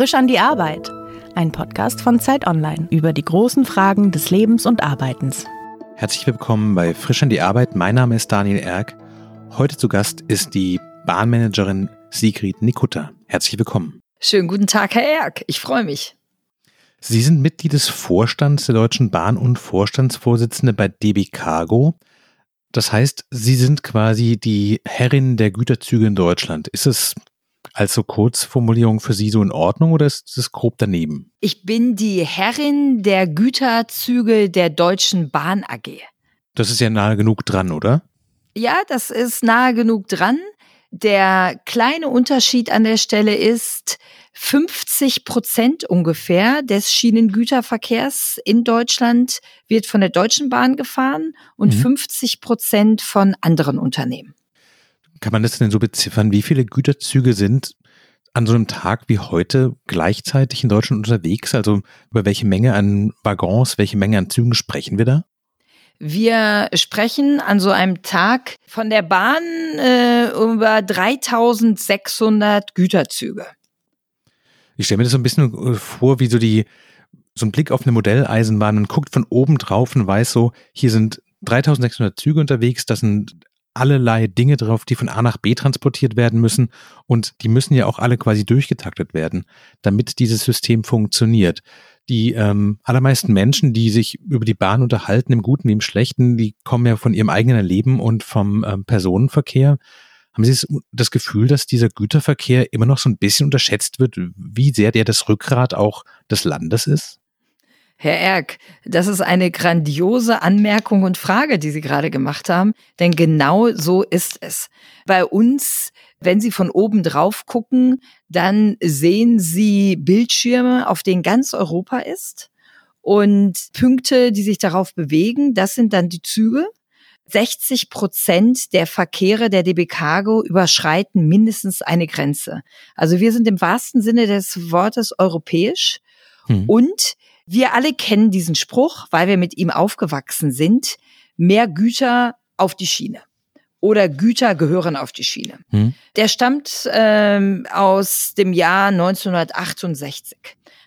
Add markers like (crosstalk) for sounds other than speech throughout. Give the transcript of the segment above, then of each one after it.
Frisch an die Arbeit. Ein Podcast von Zeit Online über die großen Fragen des Lebens und Arbeitens. Herzlich willkommen bei Frisch an die Arbeit. Mein Name ist Daniel Erck. Heute zu Gast ist die Bahnmanagerin Sigrid Nikutta. Herzlich willkommen. Schönen guten Tag, Herr Erck. Ich freue mich. Sie sind Mitglied des Vorstands der Deutschen Bahn und Vorstandsvorsitzende bei DB Cargo. Das heißt, Sie sind quasi die Herrin der Güterzüge in Deutschland. Ist es als so Kurzformulierung für Sie so in Ordnung oder ist es grob daneben? Ich bin die Herrin der Güterzüge der Deutschen Bahn AG. Das ist ja nahe genug dran, oder? Ja, das ist nahe genug dran. Der kleine Unterschied an der Stelle ist, 50 Prozent ungefähr des Schienengüterverkehrs in Deutschland wird von der Deutschen Bahn gefahren und mhm. 50 Prozent von anderen Unternehmen. Kann man das denn so beziffern? Wie viele Güterzüge sind an so einem Tag wie heute gleichzeitig in Deutschland unterwegs? Also über welche Menge an Waggons, welche Menge an Zügen sprechen wir da? Wir sprechen an so einem Tag von der Bahn äh, über 3600 Güterzüge. Ich stelle mir das so ein bisschen vor, wie so die, so ein Blick auf eine Modelleisenbahn. Man guckt von oben drauf und weiß so, hier sind 3600 Züge unterwegs, das sind allerlei Dinge drauf, die von A nach B transportiert werden müssen und die müssen ja auch alle quasi durchgetaktet werden, damit dieses System funktioniert. Die ähm, allermeisten Menschen, die sich über die Bahn unterhalten, im Guten wie im Schlechten, die kommen ja von ihrem eigenen Leben und vom ähm, Personenverkehr. Haben Sie das Gefühl, dass dieser Güterverkehr immer noch so ein bisschen unterschätzt wird, wie sehr der das Rückgrat auch des Landes ist? Herr Erck, das ist eine grandiose Anmerkung und Frage, die Sie gerade gemacht haben, denn genau so ist es. Bei uns, wenn Sie von oben drauf gucken, dann sehen Sie Bildschirme, auf denen ganz Europa ist und Punkte, die sich darauf bewegen, das sind dann die Züge. 60 Prozent der Verkehre der DB Cargo überschreiten mindestens eine Grenze. Also wir sind im wahrsten Sinne des Wortes europäisch hm. und wir alle kennen diesen Spruch, weil wir mit ihm aufgewachsen sind. Mehr Güter auf die Schiene. Oder Güter gehören auf die Schiene. Hm. Der stammt ähm, aus dem Jahr 1968.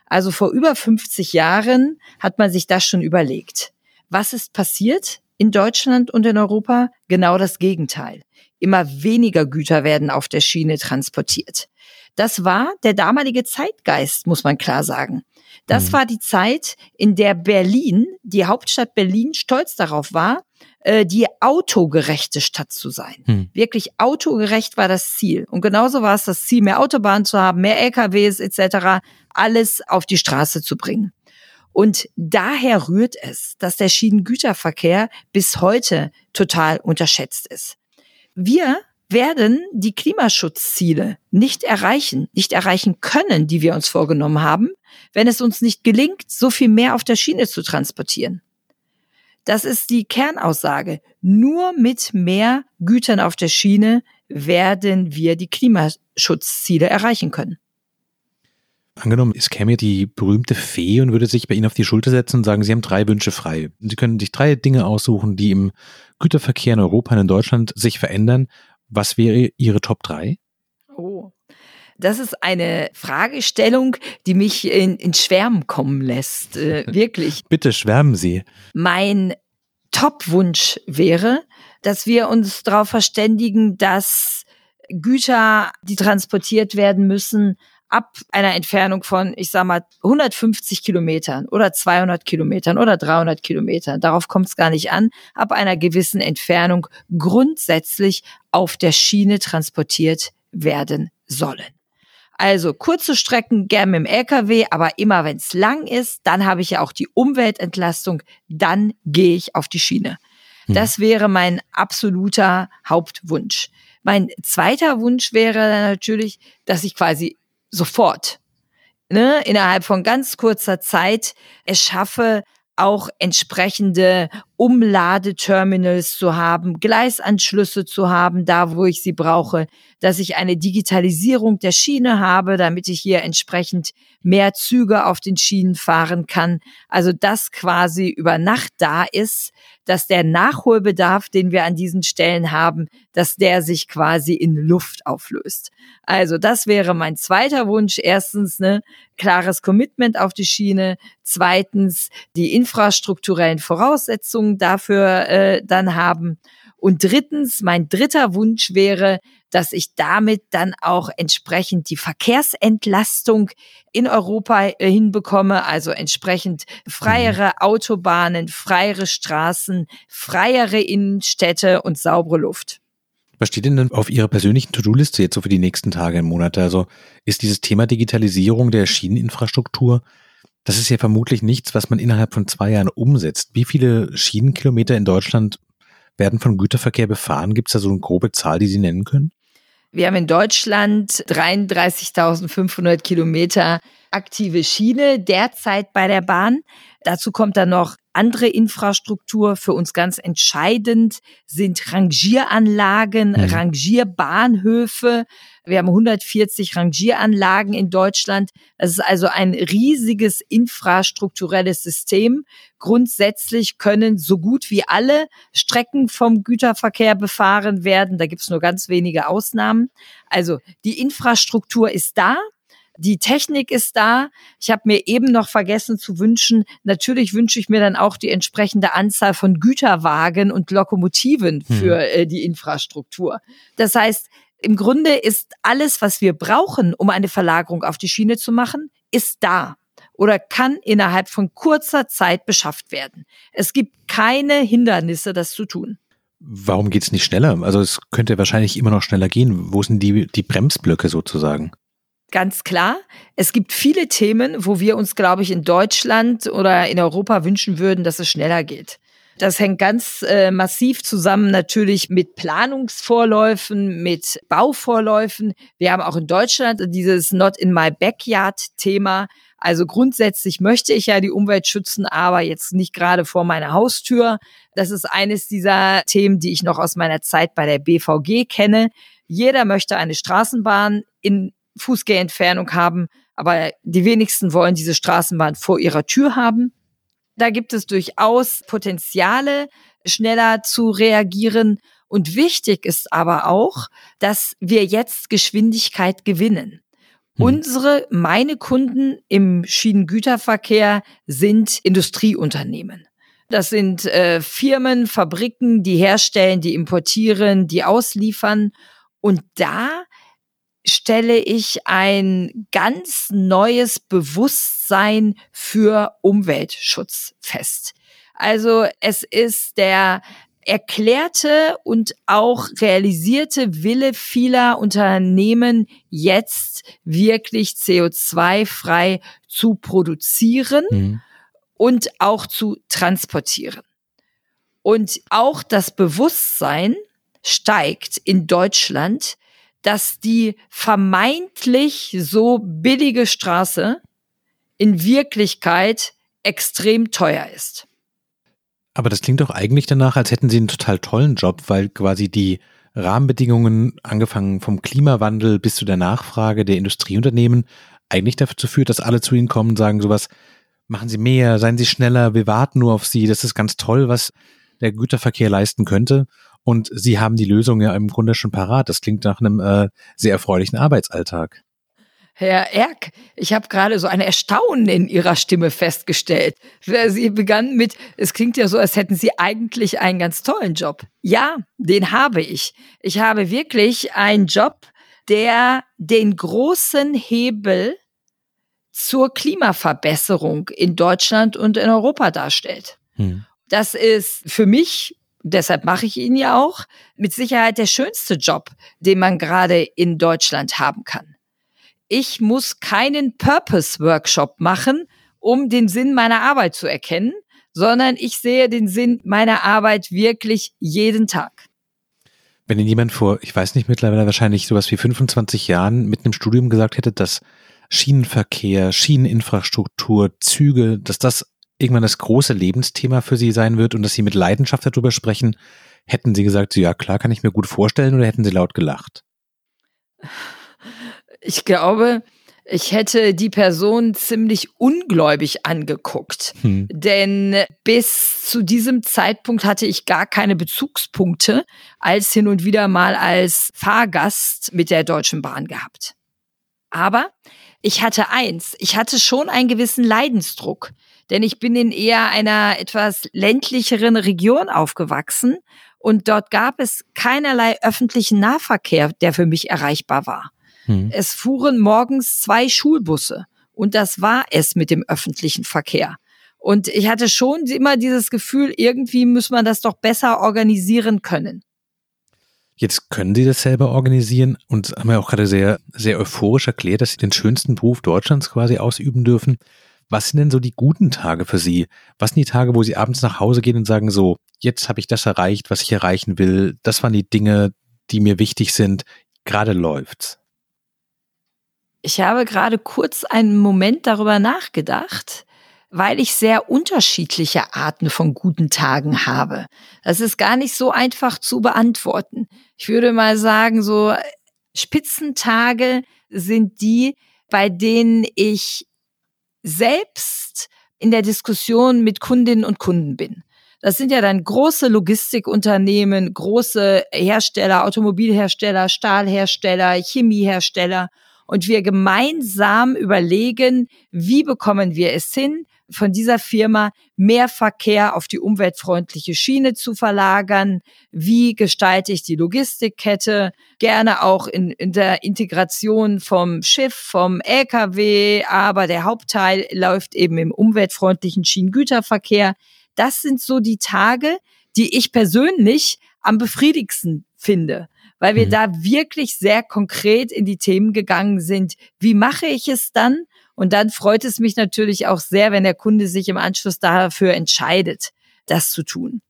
Also vor über 50 Jahren hat man sich das schon überlegt. Was ist passiert in Deutschland und in Europa? Genau das Gegenteil. Immer weniger Güter werden auf der Schiene transportiert. Das war der damalige Zeitgeist, muss man klar sagen. Das mhm. war die Zeit, in der Berlin, die Hauptstadt Berlin, stolz darauf war, äh, die autogerechte Stadt zu sein. Mhm. Wirklich autogerecht war das Ziel. Und genauso war es das Ziel, mehr Autobahnen zu haben, mehr LKWs etc., alles auf die Straße zu bringen. Und daher rührt es, dass der Schienengüterverkehr bis heute total unterschätzt ist. Wir werden die Klimaschutzziele nicht erreichen, nicht erreichen können, die wir uns vorgenommen haben, wenn es uns nicht gelingt, so viel mehr auf der Schiene zu transportieren. Das ist die Kernaussage. Nur mit mehr Gütern auf der Schiene werden wir die Klimaschutzziele erreichen können. Angenommen, es käme die berühmte Fee und würde sich bei Ihnen auf die Schulter setzen und sagen, Sie haben drei Wünsche frei. Sie können sich drei Dinge aussuchen, die im Güterverkehr in Europa und in Deutschland sich verändern. Was wäre Ihre Top 3? Oh. Das ist eine Fragestellung, die mich in, in Schwärmen kommen lässt. Äh, (laughs) wirklich. Bitte schwärmen Sie. Mein Top-Wunsch wäre, dass wir uns darauf verständigen, dass Güter, die transportiert werden müssen, ab einer Entfernung von, ich sag mal, 150 Kilometern oder 200 Kilometern oder 300 Kilometern, darauf kommt es gar nicht an, ab einer gewissen Entfernung grundsätzlich auf der Schiene transportiert werden sollen. Also kurze Strecken gern mit dem LKW, aber immer wenn es lang ist, dann habe ich ja auch die Umweltentlastung, dann gehe ich auf die Schiene. Hm. Das wäre mein absoluter Hauptwunsch. Mein zweiter Wunsch wäre natürlich, dass ich quasi sofort, ne, innerhalb von ganz kurzer Zeit es schaffe, auch entsprechende Umladeterminals zu haben, Gleisanschlüsse zu haben, da wo ich sie brauche, dass ich eine Digitalisierung der Schiene habe, damit ich hier entsprechend mehr Züge auf den Schienen fahren kann. Also das quasi über Nacht da ist, dass der Nachholbedarf, den wir an diesen Stellen haben, dass der sich quasi in Luft auflöst. Also das wäre mein zweiter Wunsch. Erstens, ne, klares Commitment auf die Schiene. Zweitens, die infrastrukturellen Voraussetzungen dafür äh, dann haben. Und drittens, mein dritter Wunsch wäre, dass ich damit dann auch entsprechend die Verkehrsentlastung in Europa äh, hinbekomme, also entsprechend freiere mhm. Autobahnen, freiere Straßen, freiere Innenstädte und saubere Luft. Was steht denn auf Ihrer persönlichen To-Do-Liste jetzt so für die nächsten Tage und Monate? Also ist dieses Thema Digitalisierung der Schieneninfrastruktur, das ist ja vermutlich nichts, was man innerhalb von zwei Jahren umsetzt. Wie viele Schienenkilometer in Deutschland werden von Güterverkehr befahren? Gibt es da so eine grobe Zahl, die Sie nennen können? Wir haben in Deutschland 33.500 Kilometer aktive Schiene derzeit bei der Bahn. Dazu kommt dann noch andere Infrastruktur. Für uns ganz entscheidend sind Rangieranlagen, mhm. Rangierbahnhöfe. Wir haben 140 Rangieranlagen in Deutschland. Das ist also ein riesiges infrastrukturelles System. Grundsätzlich können so gut wie alle Strecken vom Güterverkehr befahren werden. Da gibt es nur ganz wenige Ausnahmen. Also die Infrastruktur ist da. Die Technik ist da. Ich habe mir eben noch vergessen zu wünschen, natürlich wünsche ich mir dann auch die entsprechende Anzahl von Güterwagen und Lokomotiven hm. für äh, die Infrastruktur. Das heißt, im Grunde ist alles, was wir brauchen, um eine Verlagerung auf die Schiene zu machen, ist da oder kann innerhalb von kurzer Zeit beschafft werden. Es gibt keine Hindernisse, das zu tun. Warum geht es nicht schneller? Also es könnte wahrscheinlich immer noch schneller gehen. Wo sind die, die Bremsblöcke sozusagen? Ganz klar. Es gibt viele Themen, wo wir uns, glaube ich, in Deutschland oder in Europa wünschen würden, dass es schneller geht. Das hängt ganz äh, massiv zusammen natürlich mit Planungsvorläufen, mit Bauvorläufen. Wir haben auch in Deutschland dieses Not in my backyard Thema. Also grundsätzlich möchte ich ja die Umwelt schützen, aber jetzt nicht gerade vor meiner Haustür. Das ist eines dieser Themen, die ich noch aus meiner Zeit bei der BVG kenne. Jeder möchte eine Straßenbahn in Fußgehentfernung haben, aber die wenigsten wollen diese Straßenbahn vor ihrer Tür haben. Da gibt es durchaus Potenziale, schneller zu reagieren. Und wichtig ist aber auch, dass wir jetzt Geschwindigkeit gewinnen. Hm. Unsere, meine Kunden im Schienengüterverkehr sind Industrieunternehmen. Das sind äh, Firmen, Fabriken, die herstellen, die importieren, die ausliefern. Und da stelle ich ein ganz neues Bewusstsein für Umweltschutz fest. Also es ist der erklärte und auch realisierte Wille vieler Unternehmen, jetzt wirklich CO2-frei zu produzieren mhm. und auch zu transportieren. Und auch das Bewusstsein steigt in Deutschland, dass die vermeintlich so billige Straße in Wirklichkeit extrem teuer ist. Aber das klingt doch eigentlich danach, als hätten Sie einen total tollen Job, weil quasi die Rahmenbedingungen, angefangen vom Klimawandel bis zu der Nachfrage der Industrieunternehmen, eigentlich dazu führt, dass alle zu Ihnen kommen und sagen sowas, machen Sie mehr, seien Sie schneller, wir warten nur auf Sie, das ist ganz toll, was der Güterverkehr leisten könnte. Und Sie haben die Lösung ja im Grunde schon parat. Das klingt nach einem äh, sehr erfreulichen Arbeitsalltag. Herr Erk, ich habe gerade so ein Erstaunen in Ihrer Stimme festgestellt. Sie begann mit, es klingt ja so, als hätten Sie eigentlich einen ganz tollen Job. Ja, den habe ich. Ich habe wirklich einen Job, der den großen Hebel zur Klimaverbesserung in Deutschland und in Europa darstellt. Hm. Das ist für mich deshalb mache ich ihn ja auch, mit Sicherheit der schönste Job, den man gerade in Deutschland haben kann. Ich muss keinen Purpose-Workshop machen, um den Sinn meiner Arbeit zu erkennen, sondern ich sehe den Sinn meiner Arbeit wirklich jeden Tag. Wenn Ihnen jemand vor, ich weiß nicht, mittlerweile wahrscheinlich sowas wie 25 Jahren mit einem Studium gesagt hätte, dass Schienenverkehr, Schieneninfrastruktur, Züge, dass das irgendwann das große Lebensthema für Sie sein wird und dass Sie mit Leidenschaft darüber sprechen, hätten Sie gesagt, ja klar, kann ich mir gut vorstellen oder hätten Sie laut gelacht? Ich glaube, ich hätte die Person ziemlich ungläubig angeguckt, hm. denn bis zu diesem Zeitpunkt hatte ich gar keine Bezugspunkte als hin und wieder mal als Fahrgast mit der Deutschen Bahn gehabt. Aber ich hatte eins, ich hatte schon einen gewissen Leidensdruck, denn ich bin in eher einer etwas ländlicheren Region aufgewachsen und dort gab es keinerlei öffentlichen Nahverkehr, der für mich erreichbar war. Hm. Es fuhren morgens zwei Schulbusse und das war es mit dem öffentlichen Verkehr. Und ich hatte schon immer dieses Gefühl, irgendwie muss man das doch besser organisieren können. Jetzt können Sie das selber organisieren und haben ja auch gerade sehr, sehr euphorisch erklärt, dass Sie den schönsten Beruf Deutschlands quasi ausüben dürfen. Was sind denn so die guten Tage für Sie? Was sind die Tage, wo Sie abends nach Hause gehen und sagen so, jetzt habe ich das erreicht, was ich erreichen will. Das waren die Dinge, die mir wichtig sind. Gerade läuft's. Ich habe gerade kurz einen Moment darüber nachgedacht, weil ich sehr unterschiedliche Arten von guten Tagen habe. Das ist gar nicht so einfach zu beantworten. Ich würde mal sagen, so Spitzentage sind die, bei denen ich selbst in der Diskussion mit Kundinnen und Kunden bin. Das sind ja dann große Logistikunternehmen, große Hersteller, Automobilhersteller, Stahlhersteller, Chemiehersteller und wir gemeinsam überlegen, wie bekommen wir es hin, von dieser Firma mehr Verkehr auf die umweltfreundliche Schiene zu verlagern? Wie gestalte ich die Logistikkette? Gerne auch in, in der Integration vom Schiff, vom LKW, aber der Hauptteil läuft eben im umweltfreundlichen Schienengüterverkehr. Das sind so die Tage, die ich persönlich am befriedigsten finde weil wir mhm. da wirklich sehr konkret in die Themen gegangen sind. Wie mache ich es dann? Und dann freut es mich natürlich auch sehr, wenn der Kunde sich im Anschluss dafür entscheidet, das zu tun.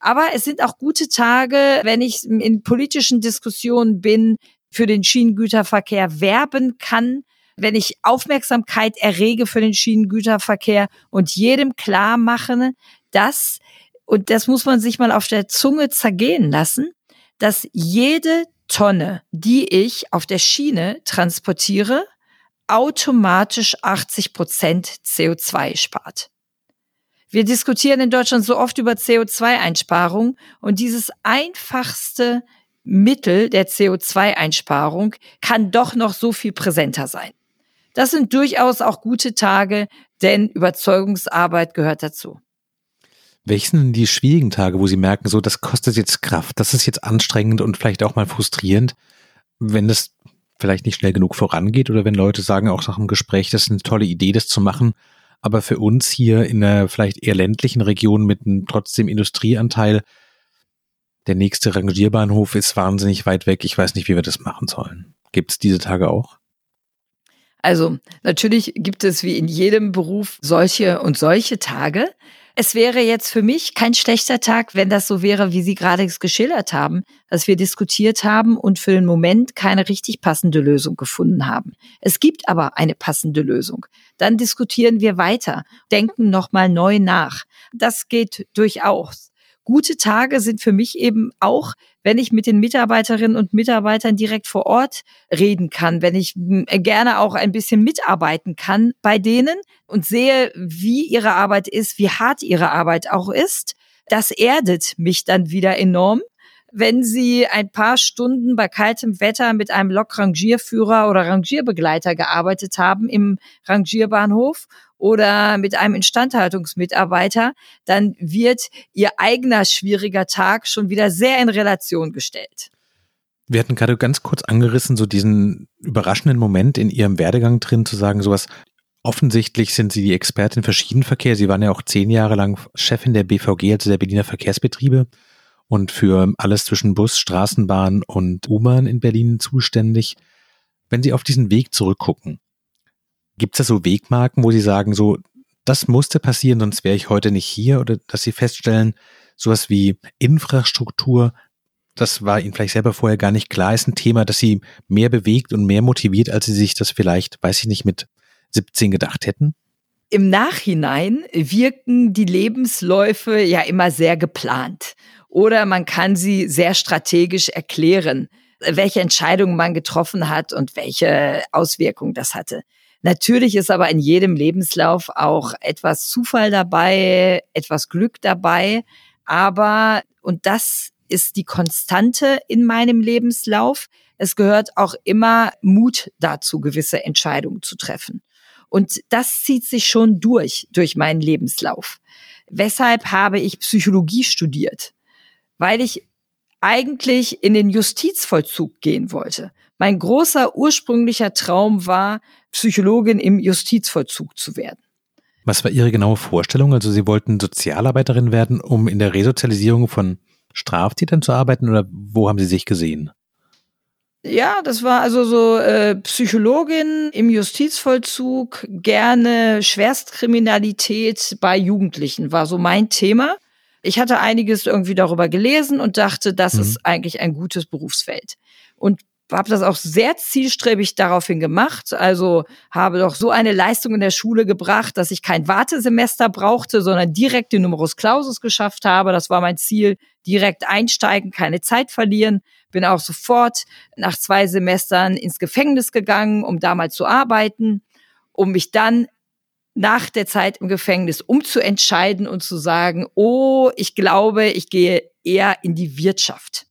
Aber es sind auch gute Tage, wenn ich in politischen Diskussionen bin, für den Schienengüterverkehr werben kann, wenn ich Aufmerksamkeit errege für den Schienengüterverkehr und jedem klar mache, dass, und das muss man sich mal auf der Zunge zergehen lassen, dass jede Tonne, die ich auf der Schiene transportiere, automatisch 80 Prozent CO2 spart. Wir diskutieren in Deutschland so oft über CO2-Einsparung und dieses einfachste Mittel der CO2-Einsparung kann doch noch so viel präsenter sein. Das sind durchaus auch gute Tage, denn Überzeugungsarbeit gehört dazu. Welche sind denn die schwierigen Tage, wo Sie merken, so, das kostet jetzt Kraft, das ist jetzt anstrengend und vielleicht auch mal frustrierend, wenn das vielleicht nicht schnell genug vorangeht oder wenn Leute sagen, auch nach dem Gespräch, das ist eine tolle Idee, das zu machen, aber für uns hier in einer vielleicht eher ländlichen Region mit einem trotzdem Industrieanteil, der nächste Rangierbahnhof ist wahnsinnig weit weg. Ich weiß nicht, wie wir das machen sollen. Gibt es diese Tage auch? Also natürlich gibt es wie in jedem Beruf solche und solche Tage. Es wäre jetzt für mich kein schlechter Tag, wenn das so wäre, wie Sie gerade es geschildert haben, dass wir diskutiert haben und für den Moment keine richtig passende Lösung gefunden haben. Es gibt aber eine passende Lösung. Dann diskutieren wir weiter, denken nochmal neu nach. Das geht durchaus. Gute Tage sind für mich eben auch, wenn ich mit den Mitarbeiterinnen und Mitarbeitern direkt vor Ort reden kann, wenn ich hm, gerne auch ein bisschen mitarbeiten kann bei denen und sehe, wie ihre Arbeit ist, wie hart ihre Arbeit auch ist. Das erdet mich dann wieder enorm wenn Sie ein paar Stunden bei kaltem Wetter mit einem Lokrangierführer oder Rangierbegleiter gearbeitet haben im Rangierbahnhof oder mit einem Instandhaltungsmitarbeiter, dann wird Ihr eigener schwieriger Tag schon wieder sehr in Relation gestellt. Wir hatten gerade ganz kurz angerissen, so diesen überraschenden Moment in Ihrem Werdegang drin, zu sagen, sowas, offensichtlich sind Sie die Expertin für Schienenverkehr. Sie waren ja auch zehn Jahre lang Chefin der BVG, also der Berliner Verkehrsbetriebe und für alles zwischen Bus, Straßenbahn und U-Bahn in Berlin zuständig. Wenn Sie auf diesen Weg zurückgucken, gibt es da so Wegmarken, wo Sie sagen, so, das musste passieren, sonst wäre ich heute nicht hier oder dass Sie feststellen, sowas wie Infrastruktur, das war Ihnen vielleicht selber vorher gar nicht klar, ist ein Thema, das Sie mehr bewegt und mehr motiviert, als Sie sich das vielleicht, weiß ich nicht, mit 17 gedacht hätten? im Nachhinein wirken die Lebensläufe ja immer sehr geplant. Oder man kann sie sehr strategisch erklären, welche Entscheidungen man getroffen hat und welche Auswirkungen das hatte. Natürlich ist aber in jedem Lebenslauf auch etwas Zufall dabei, etwas Glück dabei. Aber, und das ist die Konstante in meinem Lebenslauf, es gehört auch immer Mut dazu, gewisse Entscheidungen zu treffen. Und das zieht sich schon durch, durch meinen Lebenslauf. Weshalb habe ich Psychologie studiert? Weil ich eigentlich in den Justizvollzug gehen wollte. Mein großer ursprünglicher Traum war, Psychologin im Justizvollzug zu werden. Was war Ihre genaue Vorstellung? Also Sie wollten Sozialarbeiterin werden, um in der Resozialisierung von Straftätern zu arbeiten oder wo haben Sie sich gesehen? Ja, das war also so äh, Psychologin im Justizvollzug, gerne Schwerstkriminalität bei Jugendlichen war so mein Thema. Ich hatte einiges irgendwie darüber gelesen und dachte, das mhm. ist eigentlich ein gutes Berufsfeld. Und habe das auch sehr zielstrebig daraufhin gemacht. Also habe doch so eine Leistung in der Schule gebracht, dass ich kein Wartesemester brauchte, sondern direkt den Numerus Clausus geschafft habe. Das war mein Ziel. Direkt einsteigen, keine Zeit verlieren. Bin auch sofort nach zwei Semestern ins Gefängnis gegangen, um da mal zu arbeiten, um mich dann nach der Zeit im Gefängnis umzuentscheiden und zu sagen, oh, ich glaube, ich gehe eher in die Wirtschaft.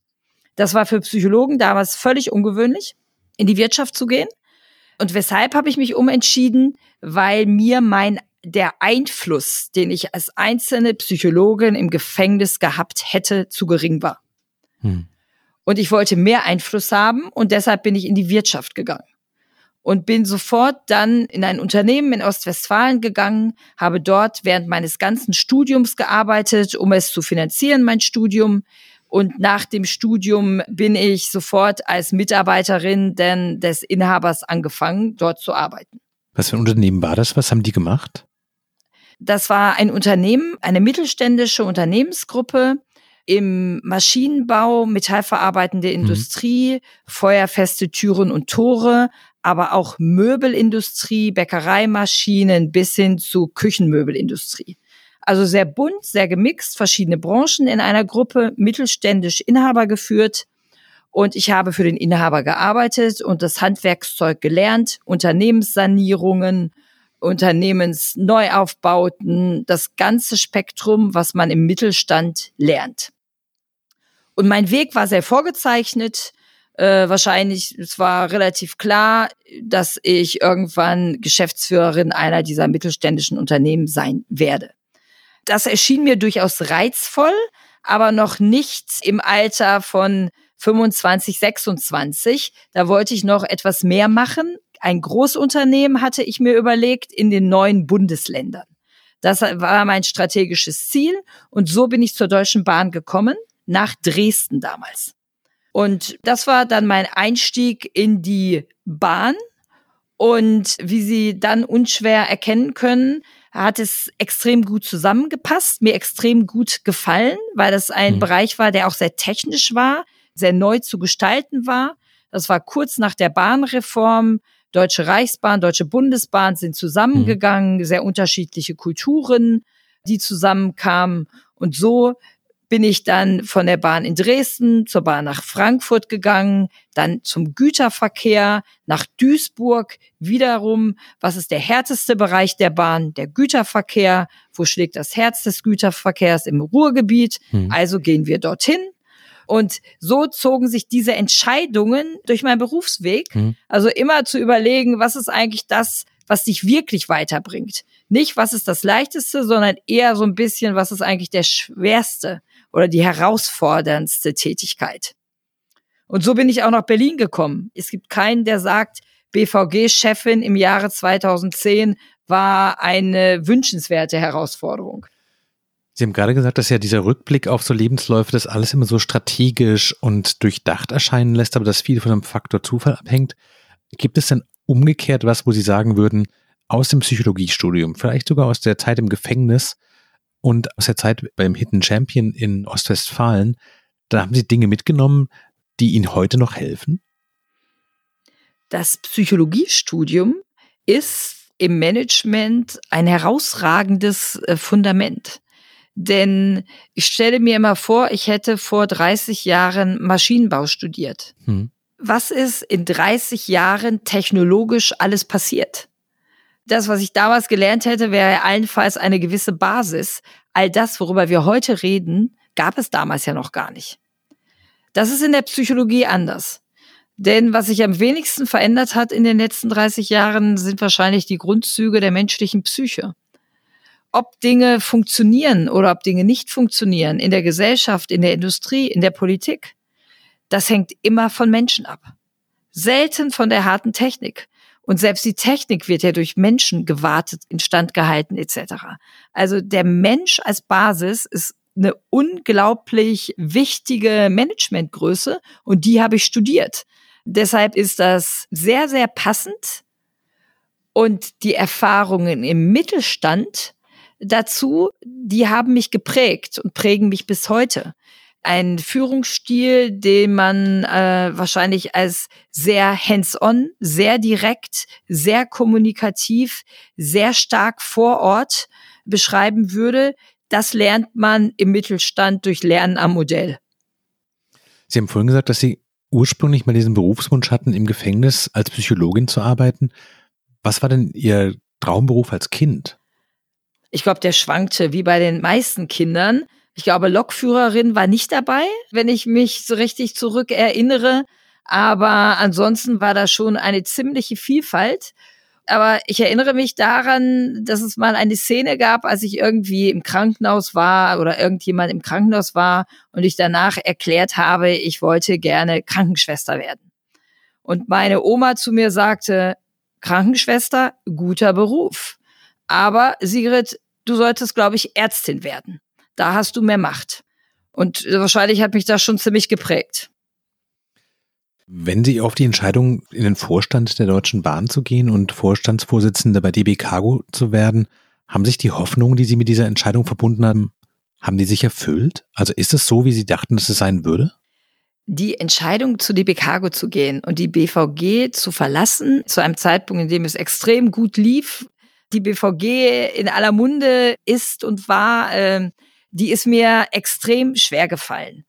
Das war für Psychologen damals völlig ungewöhnlich, in die Wirtschaft zu gehen. Und weshalb habe ich mich umentschieden? Weil mir mein der Einfluss, den ich als einzelne Psychologin im Gefängnis gehabt hätte, zu gering war. Hm. Und ich wollte mehr Einfluss haben und deshalb bin ich in die Wirtschaft gegangen und bin sofort dann in ein Unternehmen in Ostwestfalen gegangen, habe dort während meines ganzen Studiums gearbeitet, um es zu finanzieren, mein Studium. Und nach dem Studium bin ich sofort als Mitarbeiterin denn des Inhabers angefangen, dort zu arbeiten. Was für ein Unternehmen war das? Was haben die gemacht? Das war ein Unternehmen, eine mittelständische Unternehmensgruppe im Maschinenbau, metallverarbeitende mhm. Industrie, mhm. feuerfeste Türen und Tore, aber auch Möbelindustrie, Bäckereimaschinen bis hin zu Küchenmöbelindustrie. Also sehr bunt, sehr gemixt, verschiedene Branchen in einer Gruppe, mittelständisch Inhaber geführt. Und ich habe für den Inhaber gearbeitet und das Handwerkszeug gelernt, Unternehmenssanierungen, Unternehmensneuaufbauten, das ganze Spektrum, was man im Mittelstand lernt. Und mein Weg war sehr vorgezeichnet. Äh, wahrscheinlich, es war relativ klar, dass ich irgendwann Geschäftsführerin einer dieser mittelständischen Unternehmen sein werde. Das erschien mir durchaus reizvoll, aber noch nicht im Alter von 25, 26. Da wollte ich noch etwas mehr machen. Ein Großunternehmen hatte ich mir überlegt in den neuen Bundesländern. Das war mein strategisches Ziel und so bin ich zur Deutschen Bahn gekommen, nach Dresden damals. Und das war dann mein Einstieg in die Bahn. Und wie Sie dann unschwer erkennen können, hat es extrem gut zusammengepasst, mir extrem gut gefallen, weil das ein mhm. Bereich war, der auch sehr technisch war, sehr neu zu gestalten war. Das war kurz nach der Bahnreform. Deutsche Reichsbahn, Deutsche Bundesbahn sind zusammengegangen, mhm. sehr unterschiedliche Kulturen, die zusammenkamen. Und so bin ich dann von der Bahn in Dresden zur Bahn nach Frankfurt gegangen, dann zum Güterverkehr nach Duisburg, wiederum, was ist der härteste Bereich der Bahn? Der Güterverkehr. Wo schlägt das Herz des Güterverkehrs? Im Ruhrgebiet. Hm. Also gehen wir dorthin. Und so zogen sich diese Entscheidungen durch meinen Berufsweg. Hm. Also immer zu überlegen, was ist eigentlich das, was dich wirklich weiterbringt. Nicht, was ist das Leichteste, sondern eher so ein bisschen, was ist eigentlich der Schwerste oder die herausforderndste Tätigkeit. Und so bin ich auch nach Berlin gekommen. Es gibt keinen, der sagt, BVG-Chefin im Jahre 2010 war eine wünschenswerte Herausforderung. Sie haben gerade gesagt, dass ja dieser Rückblick auf so Lebensläufe das alles immer so strategisch und durchdacht erscheinen lässt, aber dass viel von einem Faktor Zufall abhängt. Gibt es denn umgekehrt was, wo Sie sagen würden, aus dem Psychologiestudium, vielleicht sogar aus der Zeit im Gefängnis, und aus der Zeit beim Hidden Champion in Ostwestfalen, da haben Sie Dinge mitgenommen, die Ihnen heute noch helfen? Das Psychologiestudium ist im Management ein herausragendes äh, Fundament. Denn ich stelle mir immer vor, ich hätte vor 30 Jahren Maschinenbau studiert. Hm. Was ist in 30 Jahren technologisch alles passiert? Das, was ich damals gelernt hätte, wäre allenfalls eine gewisse Basis. All das, worüber wir heute reden, gab es damals ja noch gar nicht. Das ist in der Psychologie anders. Denn was sich am wenigsten verändert hat in den letzten 30 Jahren, sind wahrscheinlich die Grundzüge der menschlichen Psyche. Ob Dinge funktionieren oder ob Dinge nicht funktionieren in der Gesellschaft, in der Industrie, in der Politik, das hängt immer von Menschen ab. Selten von der harten Technik. Und selbst die Technik wird ja durch Menschen gewartet, instand gehalten etc. Also der Mensch als Basis ist eine unglaublich wichtige Managementgröße und die habe ich studiert. Deshalb ist das sehr, sehr passend und die Erfahrungen im Mittelstand dazu, die haben mich geprägt und prägen mich bis heute. Ein Führungsstil, den man äh, wahrscheinlich als sehr hands-on, sehr direkt, sehr kommunikativ, sehr stark vor Ort beschreiben würde, das lernt man im Mittelstand durch Lernen am Modell. Sie haben vorhin gesagt, dass Sie ursprünglich mal diesen Berufswunsch hatten, im Gefängnis als Psychologin zu arbeiten. Was war denn Ihr Traumberuf als Kind? Ich glaube, der schwankte wie bei den meisten Kindern. Ich glaube, Lokführerin war nicht dabei, wenn ich mich so richtig zurück erinnere. Aber ansonsten war da schon eine ziemliche Vielfalt. Aber ich erinnere mich daran, dass es mal eine Szene gab, als ich irgendwie im Krankenhaus war oder irgendjemand im Krankenhaus war und ich danach erklärt habe, ich wollte gerne Krankenschwester werden. Und meine Oma zu mir sagte, Krankenschwester, guter Beruf. Aber Sigrid, du solltest, glaube ich, Ärztin werden. Da hast du mehr Macht. Und wahrscheinlich hat mich das schon ziemlich geprägt. Wenn Sie auf die Entscheidung, in den Vorstand der Deutschen Bahn zu gehen und Vorstandsvorsitzende bei DB Cargo zu werden, haben sich die Hoffnungen, die Sie mit dieser Entscheidung verbunden haben, haben die sich erfüllt? Also ist es so, wie Sie dachten, dass es sein würde? Die Entscheidung, zu DB Cargo zu gehen und die BVG zu verlassen, zu einem Zeitpunkt, in dem es extrem gut lief, die BVG in aller Munde ist und war, äh, die ist mir extrem schwer gefallen.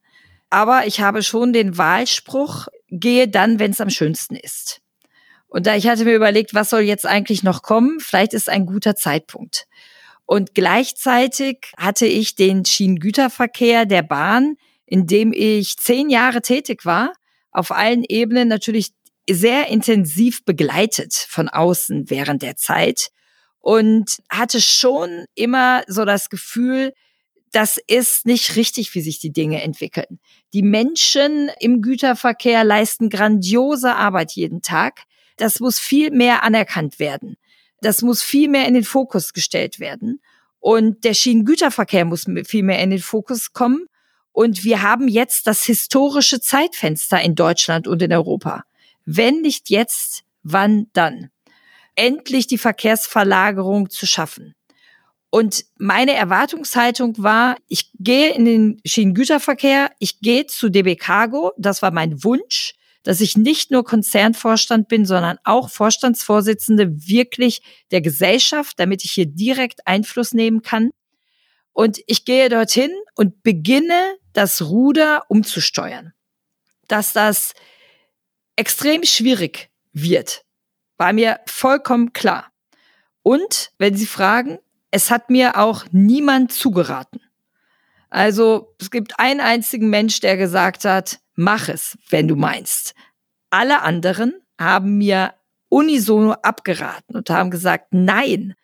Aber ich habe schon den Wahlspruch gehe dann, wenn es am schönsten ist. Und da ich hatte mir überlegt, was soll jetzt eigentlich noch kommen? Vielleicht ist ein guter Zeitpunkt. Und gleichzeitig hatte ich den Schienengüterverkehr der Bahn, in dem ich zehn Jahre tätig war, auf allen Ebenen natürlich sehr intensiv begleitet von außen während der Zeit und hatte schon immer so das Gefühl, das ist nicht richtig, wie sich die Dinge entwickeln. Die Menschen im Güterverkehr leisten grandiose Arbeit jeden Tag. Das muss viel mehr anerkannt werden. Das muss viel mehr in den Fokus gestellt werden. Und der Schienengüterverkehr muss viel mehr in den Fokus kommen. Und wir haben jetzt das historische Zeitfenster in Deutschland und in Europa. Wenn nicht jetzt, wann dann? Endlich die Verkehrsverlagerung zu schaffen. Und meine Erwartungshaltung war, ich gehe in den Schienengüterverkehr, ich gehe zu DB Cargo, das war mein Wunsch, dass ich nicht nur Konzernvorstand bin, sondern auch Vorstandsvorsitzende wirklich der Gesellschaft, damit ich hier direkt Einfluss nehmen kann. Und ich gehe dorthin und beginne das Ruder umzusteuern. Dass das extrem schwierig wird, war mir vollkommen klar. Und wenn Sie fragen, es hat mir auch niemand zugeraten. Also es gibt einen einzigen Mensch, der gesagt hat, mach es, wenn du meinst. Alle anderen haben mir unisono abgeraten und haben gesagt, nein,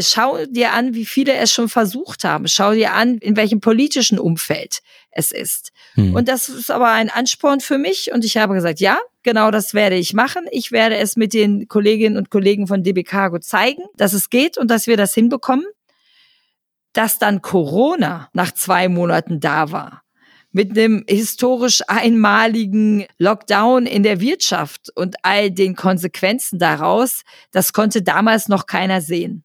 schau dir an, wie viele es schon versucht haben. Schau dir an, in welchem politischen Umfeld es ist. Hm. Und das ist aber ein Ansporn für mich. Und ich habe gesagt, ja, genau das werde ich machen. Ich werde es mit den Kolleginnen und Kollegen von DB Cargo zeigen, dass es geht und dass wir das hinbekommen. Dass dann Corona nach zwei Monaten da war, mit einem historisch einmaligen Lockdown in der Wirtschaft und all den Konsequenzen daraus, das konnte damals noch keiner sehen.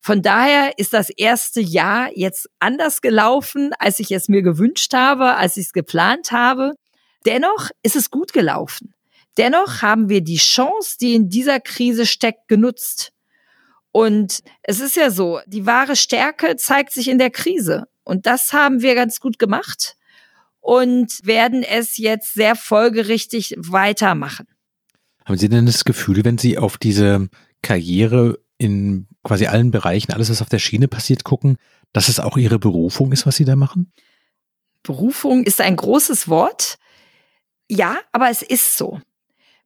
Von daher ist das erste Jahr jetzt anders gelaufen, als ich es mir gewünscht habe, als ich es geplant habe. Dennoch ist es gut gelaufen. Dennoch haben wir die Chance, die in dieser Krise steckt, genutzt. Und es ist ja so, die wahre Stärke zeigt sich in der Krise. Und das haben wir ganz gut gemacht und werden es jetzt sehr folgerichtig weitermachen. Haben Sie denn das Gefühl, wenn Sie auf diese Karriere in quasi allen Bereichen, alles, was auf der Schiene passiert, gucken, dass es auch Ihre Berufung ist, was Sie da machen? Berufung ist ein großes Wort. Ja, aber es ist so.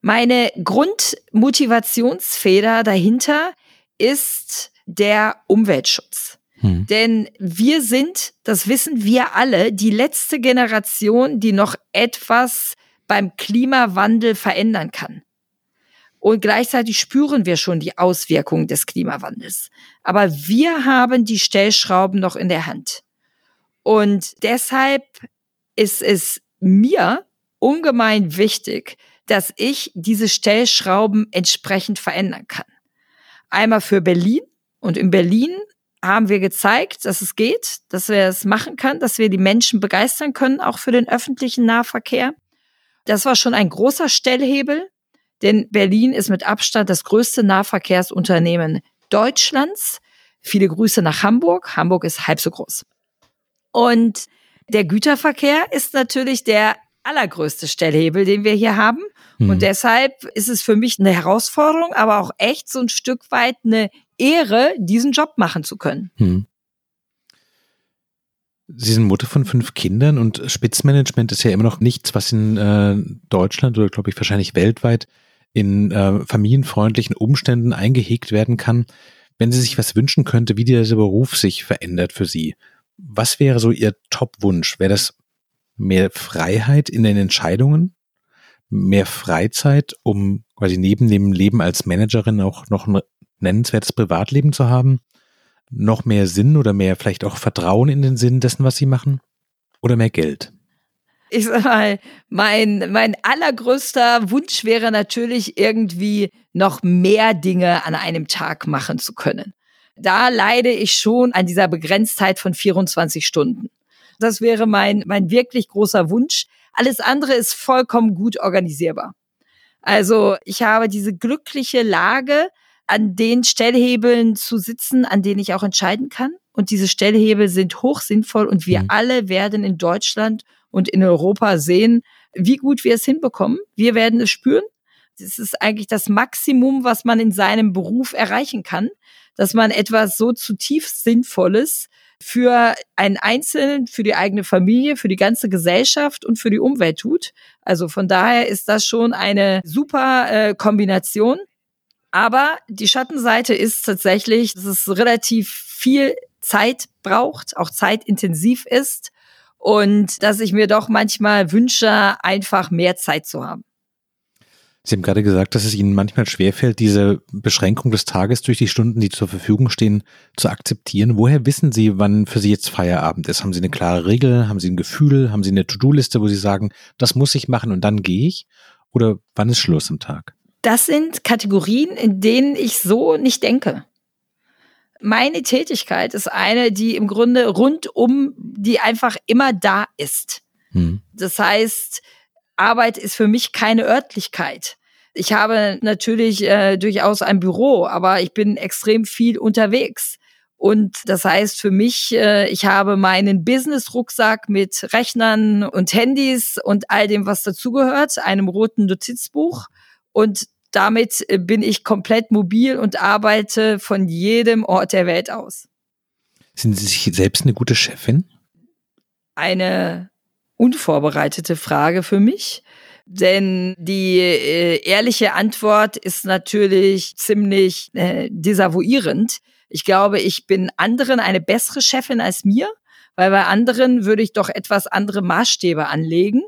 Meine Grundmotivationsfeder dahinter ist der Umweltschutz. Hm. Denn wir sind, das wissen wir alle, die letzte Generation, die noch etwas beim Klimawandel verändern kann. Und gleichzeitig spüren wir schon die Auswirkungen des Klimawandels. Aber wir haben die Stellschrauben noch in der Hand. Und deshalb ist es mir ungemein wichtig, dass ich diese Stellschrauben entsprechend verändern kann. Einmal für Berlin. Und in Berlin haben wir gezeigt, dass es geht, dass wir es machen können, dass wir die Menschen begeistern können, auch für den öffentlichen Nahverkehr. Das war schon ein großer Stellhebel, denn Berlin ist mit Abstand das größte Nahverkehrsunternehmen Deutschlands. Viele Grüße nach Hamburg. Hamburg ist halb so groß. Und der Güterverkehr ist natürlich der allergrößte Stellhebel, den wir hier haben. Mhm. Und deshalb ist es für mich eine Herausforderung, aber auch echt so ein Stück weit eine Ehre, diesen Job machen zu können. Mhm. Sie sind Mutter von fünf Kindern und Spitzmanagement ist ja immer noch nichts, was in äh, Deutschland oder glaube ich wahrscheinlich weltweit in äh, familienfreundlichen Umständen eingehegt werden kann. Wenn sie sich was wünschen könnte, wie dieser Beruf sich verändert für sie, was wäre so Ihr Top-Wunsch? Wäre das mehr Freiheit in den Entscheidungen, mehr Freizeit, um quasi neben dem Leben als Managerin auch noch ein nennenswertes Privatleben zu haben? Noch mehr Sinn oder mehr vielleicht auch Vertrauen in den Sinn dessen, was Sie machen? Oder mehr Geld? Ich sag mal, mein, mein allergrößter Wunsch wäre natürlich irgendwie noch mehr Dinge an einem Tag machen zu können. Da leide ich schon an dieser Begrenztheit von 24 Stunden. Das wäre mein, mein wirklich großer Wunsch. Alles andere ist vollkommen gut organisierbar. Also ich habe diese glückliche Lage, an den Stellhebeln zu sitzen, an denen ich auch entscheiden kann. Und diese Stellhebel sind hoch sinnvoll und wir mhm. alle werden in Deutschland und in Europa sehen, wie gut wir es hinbekommen. Wir werden es spüren. Das ist eigentlich das Maximum, was man in seinem Beruf erreichen kann, dass man etwas so zutiefst Sinnvolles für einen Einzelnen, für die eigene Familie, für die ganze Gesellschaft und für die Umwelt tut. Also von daher ist das schon eine super äh, Kombination. Aber die Schattenseite ist tatsächlich, dass es relativ viel Zeit braucht, auch zeitintensiv ist und dass ich mir doch manchmal wünsche, einfach mehr Zeit zu haben. Sie haben gerade gesagt, dass es Ihnen manchmal schwerfällt, diese Beschränkung des Tages durch die Stunden, die zur Verfügung stehen, zu akzeptieren. Woher wissen Sie, wann für Sie jetzt Feierabend ist? Haben Sie eine klare Regel? Haben Sie ein Gefühl? Haben Sie eine To-Do-Liste, wo Sie sagen, das muss ich machen und dann gehe ich? Oder wann ist Schluss am Tag? Das sind Kategorien, in denen ich so nicht denke meine Tätigkeit ist eine, die im Grunde rundum, die einfach immer da ist. Hm. Das heißt, Arbeit ist für mich keine Örtlichkeit. Ich habe natürlich äh, durchaus ein Büro, aber ich bin extrem viel unterwegs. Und das heißt für mich, äh, ich habe meinen Business-Rucksack mit Rechnern und Handys und all dem, was dazugehört, einem roten Notizbuch. Und damit äh, bin ich komplett mobil und arbeite von jedem Ort der Welt aus. Sind Sie sich selbst eine gute Chefin? Eine unvorbereitete Frage für mich. Denn die äh, ehrliche Antwort ist natürlich ziemlich äh, desavouierend. Ich glaube, ich bin anderen eine bessere Chefin als mir, weil bei anderen würde ich doch etwas andere Maßstäbe anlegen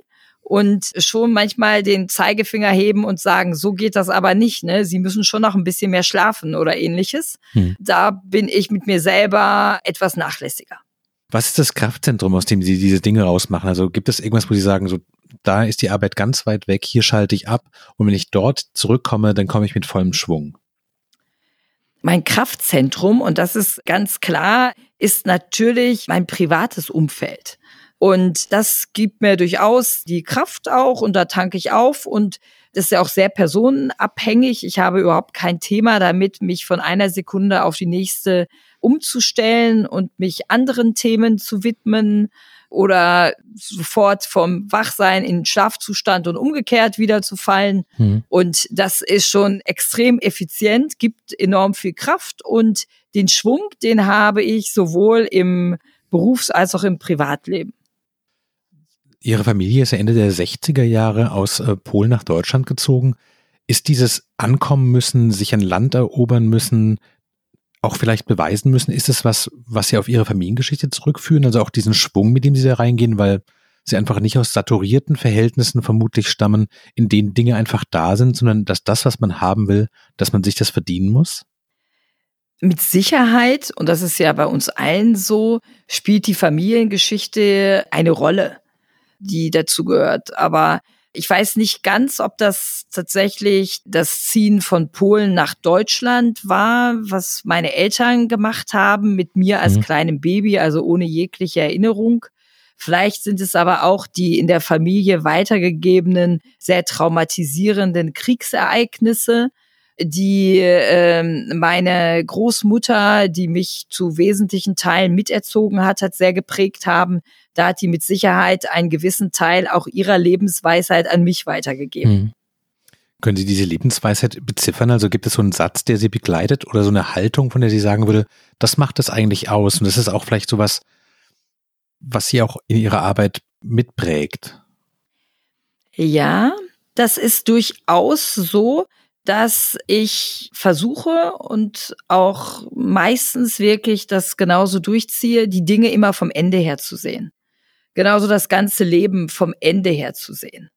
und schon manchmal den Zeigefinger heben und sagen, so geht das aber nicht, ne? Sie müssen schon noch ein bisschen mehr schlafen oder ähnliches. Hm. Da bin ich mit mir selber etwas nachlässiger. Was ist das Kraftzentrum, aus dem Sie diese Dinge rausmachen? Also gibt es irgendwas, wo Sie sagen, so da ist die Arbeit ganz weit weg, hier schalte ich ab und wenn ich dort zurückkomme, dann komme ich mit vollem Schwung? Mein Kraftzentrum, und das ist ganz klar, ist natürlich mein privates Umfeld. Und das gibt mir durchaus die Kraft auch und da tanke ich auf und das ist ja auch sehr personenabhängig. Ich habe überhaupt kein Thema damit, mich von einer Sekunde auf die nächste umzustellen und mich anderen Themen zu widmen oder sofort vom Wachsein in Schlafzustand und umgekehrt wieder zu fallen. Mhm. Und das ist schon extrem effizient, gibt enorm viel Kraft und den Schwung, den habe ich sowohl im Berufs- als auch im Privatleben. Ihre Familie ist ja Ende der 60er Jahre aus äh, Polen nach Deutschland gezogen. Ist dieses Ankommen müssen, sich ein Land erobern müssen, auch vielleicht beweisen müssen, ist es was, was Sie auf Ihre Familiengeschichte zurückführen? Also auch diesen Schwung, mit dem Sie da reingehen, weil Sie einfach nicht aus saturierten Verhältnissen vermutlich stammen, in denen Dinge einfach da sind, sondern dass das, was man haben will, dass man sich das verdienen muss? Mit Sicherheit, und das ist ja bei uns allen so, spielt die Familiengeschichte eine Rolle die dazu gehört. Aber ich weiß nicht ganz, ob das tatsächlich das Ziehen von Polen nach Deutschland war, was meine Eltern gemacht haben mit mir als mhm. kleinem Baby, also ohne jegliche Erinnerung. Vielleicht sind es aber auch die in der Familie weitergegebenen, sehr traumatisierenden Kriegsereignisse, die äh, meine Großmutter, die mich zu wesentlichen Teilen miterzogen hat, hat sehr geprägt haben. Da hat die mit Sicherheit einen gewissen Teil auch ihrer Lebensweisheit an mich weitergegeben. Hm. Können Sie diese Lebensweisheit beziffern? Also gibt es so einen Satz, der Sie begleitet oder so eine Haltung, von der Sie sagen würde, das macht es eigentlich aus und das ist auch vielleicht sowas, was Sie auch in Ihrer Arbeit mitprägt? Ja, das ist durchaus so dass ich versuche und auch meistens wirklich das genauso durchziehe, die Dinge immer vom Ende her zu sehen. Genauso das ganze Leben vom Ende her zu sehen.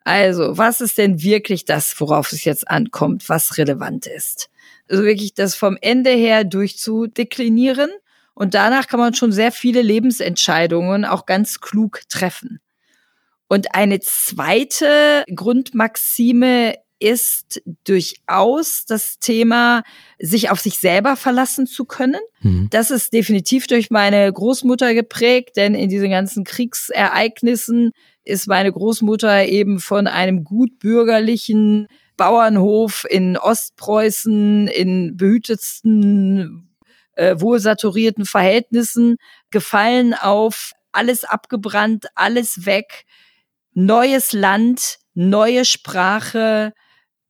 Also, was ist denn wirklich das, worauf es jetzt ankommt, was relevant ist? Also wirklich das vom Ende her durchzudeklinieren und danach kann man schon sehr viele Lebensentscheidungen auch ganz klug treffen. Und eine zweite Grundmaxime ist durchaus das Thema, sich auf sich selber verlassen zu können. Mhm. Das ist definitiv durch meine Großmutter geprägt, denn in diesen ganzen Kriegsereignissen ist meine Großmutter eben von einem gut bürgerlichen Bauernhof in Ostpreußen in behütetsten, äh, wohlsaturierten Verhältnissen gefallen auf alles abgebrannt, alles weg, neues Land, neue Sprache,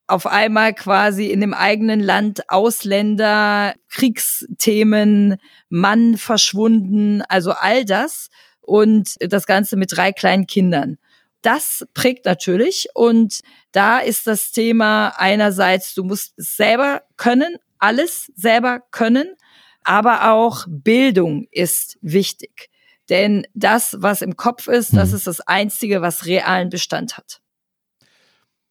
auf einmal quasi in dem eigenen Land Ausländer, Kriegsthemen, Mann verschwunden, also all das und das Ganze mit drei kleinen Kindern. Das prägt natürlich und da ist das Thema einerseits, du musst es selber können, alles selber können, aber auch Bildung ist wichtig. Denn das, was im Kopf ist, das mhm. ist das Einzige, was realen Bestand hat.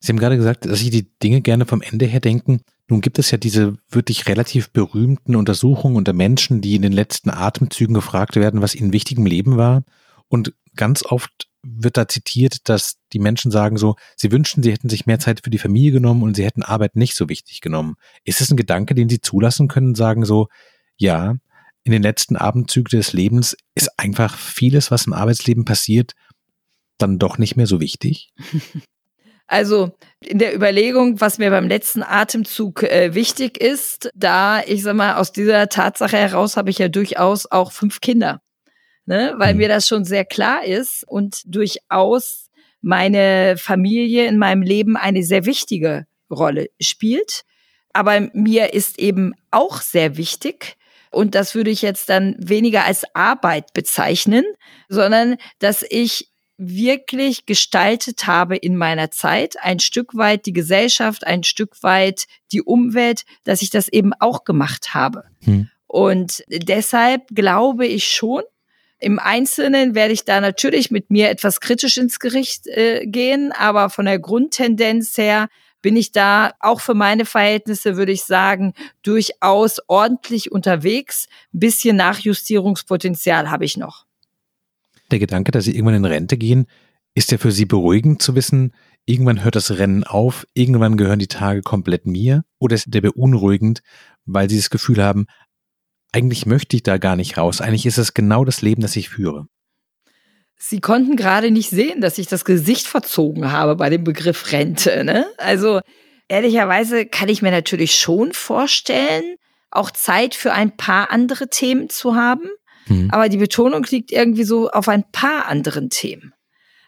Sie haben gerade gesagt, dass Sie die Dinge gerne vom Ende her denken. Nun gibt es ja diese wirklich relativ berühmten Untersuchungen unter Menschen, die in den letzten Atemzügen gefragt werden, was ihnen wichtig im Leben war. Und ganz oft wird da zitiert, dass die Menschen sagen so, sie wünschten, sie hätten sich mehr Zeit für die Familie genommen und sie hätten Arbeit nicht so wichtig genommen. Ist es ein Gedanke, den sie zulassen können, sagen so, ja, in den letzten Abendzügen des Lebens ist einfach vieles, was im Arbeitsleben passiert, dann doch nicht mehr so wichtig? (laughs) Also in der Überlegung, was mir beim letzten Atemzug äh, wichtig ist, da ich sag mal, aus dieser Tatsache heraus habe ich ja durchaus auch fünf Kinder. Ne? Weil mhm. mir das schon sehr klar ist und durchaus meine Familie in meinem Leben eine sehr wichtige Rolle spielt. Aber mir ist eben auch sehr wichtig, und das würde ich jetzt dann weniger als Arbeit bezeichnen, sondern dass ich wirklich gestaltet habe in meiner Zeit, ein Stück weit die Gesellschaft, ein Stück weit die Umwelt, dass ich das eben auch gemacht habe. Hm. Und deshalb glaube ich schon, im Einzelnen werde ich da natürlich mit mir etwas kritisch ins Gericht äh, gehen, aber von der Grundtendenz her bin ich da auch für meine Verhältnisse, würde ich sagen, durchaus ordentlich unterwegs. Ein bisschen Nachjustierungspotenzial habe ich noch der Gedanke, dass sie irgendwann in Rente gehen, ist ja für sie beruhigend zu wissen, irgendwann hört das Rennen auf, irgendwann gehören die Tage komplett mir, oder ist der beunruhigend, weil sie das Gefühl haben, eigentlich möchte ich da gar nicht raus, eigentlich ist es genau das Leben, das ich führe. Sie konnten gerade nicht sehen, dass ich das Gesicht verzogen habe bei dem Begriff Rente. Ne? Also ehrlicherweise kann ich mir natürlich schon vorstellen, auch Zeit für ein paar andere Themen zu haben. Mhm. Aber die Betonung liegt irgendwie so auf ein paar anderen Themen.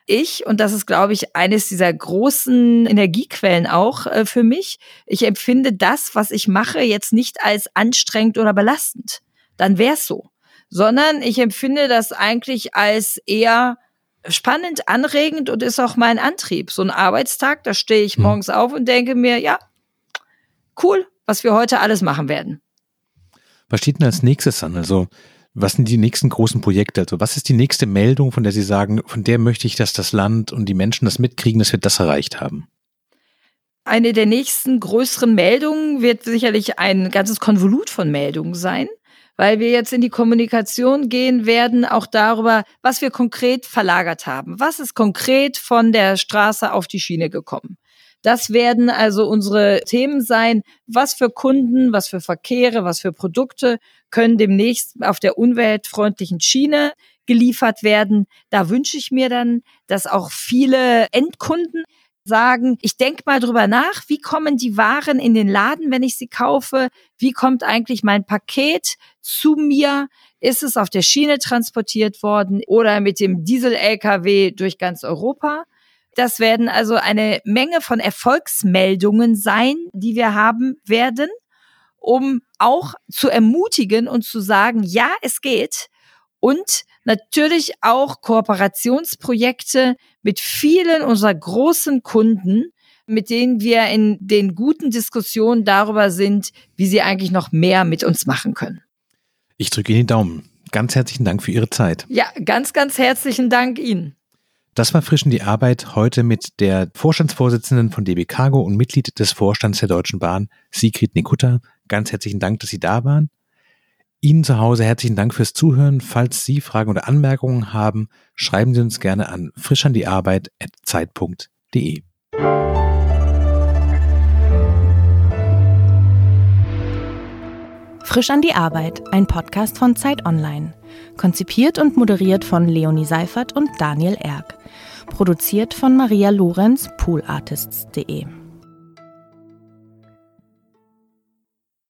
Ich, und das ist, glaube ich, eines dieser großen Energiequellen auch äh, für mich, ich empfinde das, was ich mache, jetzt nicht als anstrengend oder belastend. Dann wär's so. Sondern ich empfinde das eigentlich als eher spannend, anregend und ist auch mein Antrieb. So ein Arbeitstag, da stehe ich hm. morgens auf und denke mir, ja, cool, was wir heute alles machen werden. Was steht denn als nächstes an? Also, was sind die nächsten großen Projekte? Also, was ist die nächste Meldung, von der Sie sagen, von der möchte ich, dass das Land und die Menschen das mitkriegen, dass wir das erreicht haben? Eine der nächsten größeren Meldungen wird sicherlich ein ganzes Konvolut von Meldungen sein weil wir jetzt in die Kommunikation gehen werden, auch darüber, was wir konkret verlagert haben. Was ist konkret von der Straße auf die Schiene gekommen? Das werden also unsere Themen sein. Was für Kunden, was für Verkehre, was für Produkte können demnächst auf der umweltfreundlichen Schiene geliefert werden. Da wünsche ich mir dann, dass auch viele Endkunden sagen, ich denke mal drüber nach, wie kommen die Waren in den Laden, wenn ich sie kaufe? Wie kommt eigentlich mein Paket zu mir? Ist es auf der Schiene transportiert worden oder mit dem Diesel-LKW durch ganz Europa? Das werden also eine Menge von Erfolgsmeldungen sein, die wir haben werden, um auch zu ermutigen und zu sagen, ja, es geht. Und natürlich auch Kooperationsprojekte mit vielen unserer großen Kunden, mit denen wir in den guten Diskussionen darüber sind, wie sie eigentlich noch mehr mit uns machen können. Ich drücke Ihnen die Daumen. Ganz herzlichen Dank für Ihre Zeit. Ja, ganz, ganz herzlichen Dank Ihnen. Das war Frischen die Arbeit heute mit der Vorstandsvorsitzenden von DB Cargo und Mitglied des Vorstands der Deutschen Bahn, Sigrid Nikutta. Ganz herzlichen Dank, dass Sie da waren. Ihnen zu Hause herzlichen Dank fürs Zuhören. Falls Sie Fragen oder Anmerkungen haben, schreiben Sie uns gerne an frischandiearbeit.zeit.de. Frisch an die Arbeit, ein Podcast von Zeit Online. Konzipiert und moderiert von Leonie Seifert und Daniel Erck. Produziert von Maria Lorenz, poolartists.de.